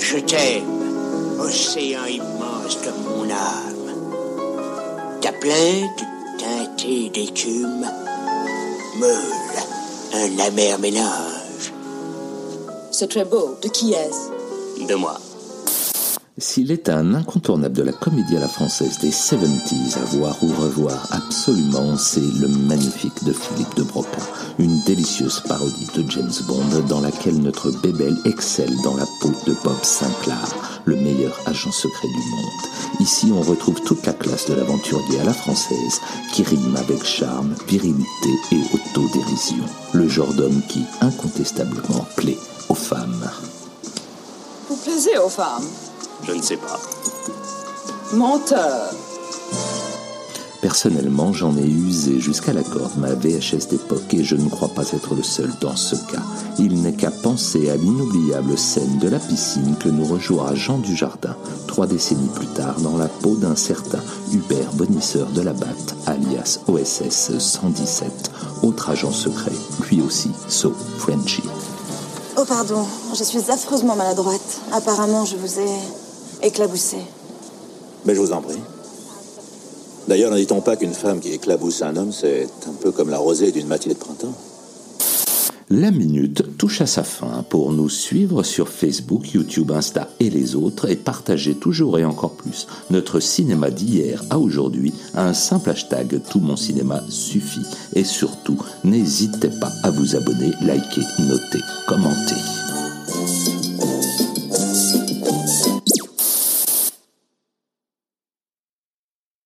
Je t'aime, océan immense comme mon âme. Ta plainte teintée d'écume, meule, un amer ménage. C'est très beau. De qui est-ce? De moi. S'il est un incontournable de la comédie à la française des 70s à voir ou revoir absolument, c'est le magnifique de Philippe de Broca, une délicieuse parodie de James Bond dans laquelle notre bébel excelle dans la peau de Bob Sinclair, le meilleur agent secret du monde. Ici, on retrouve toute la classe de l'aventurier à la française qui rime avec charme, virilité et autodérision. Le genre d'homme qui, incontestablement, plaît aux femmes. Vous plaisez aux femmes? Je ne sais pas. Menteur. Personnellement, j'en ai usé jusqu'à la corde ma VHS d'époque et je ne crois pas être le seul dans ce cas. Il n'est qu'à penser à l'inoubliable scène de la piscine que nous rejouera Jean Dujardin, trois décennies plus tard, dans la peau d'un certain Hubert Bonisseur de la Batte, alias OSS 117, autre agent secret, lui aussi, So Frenchy. Oh pardon, je suis affreusement maladroite. Apparemment, je vous ai éclaboussé. Mais je vous en prie. D'ailleurs, ne dit-on pas qu'une femme qui éclabousse un homme, c'est un peu comme la rosée d'une matinée de printemps? La minute touche à sa fin pour nous suivre sur Facebook, YouTube, Insta et les autres et partager toujours et encore plus notre cinéma d'hier à aujourd'hui un simple hashtag Tout mon cinéma suffit. Et surtout, n'hésitez pas à vous abonner, liker, noter, commenter.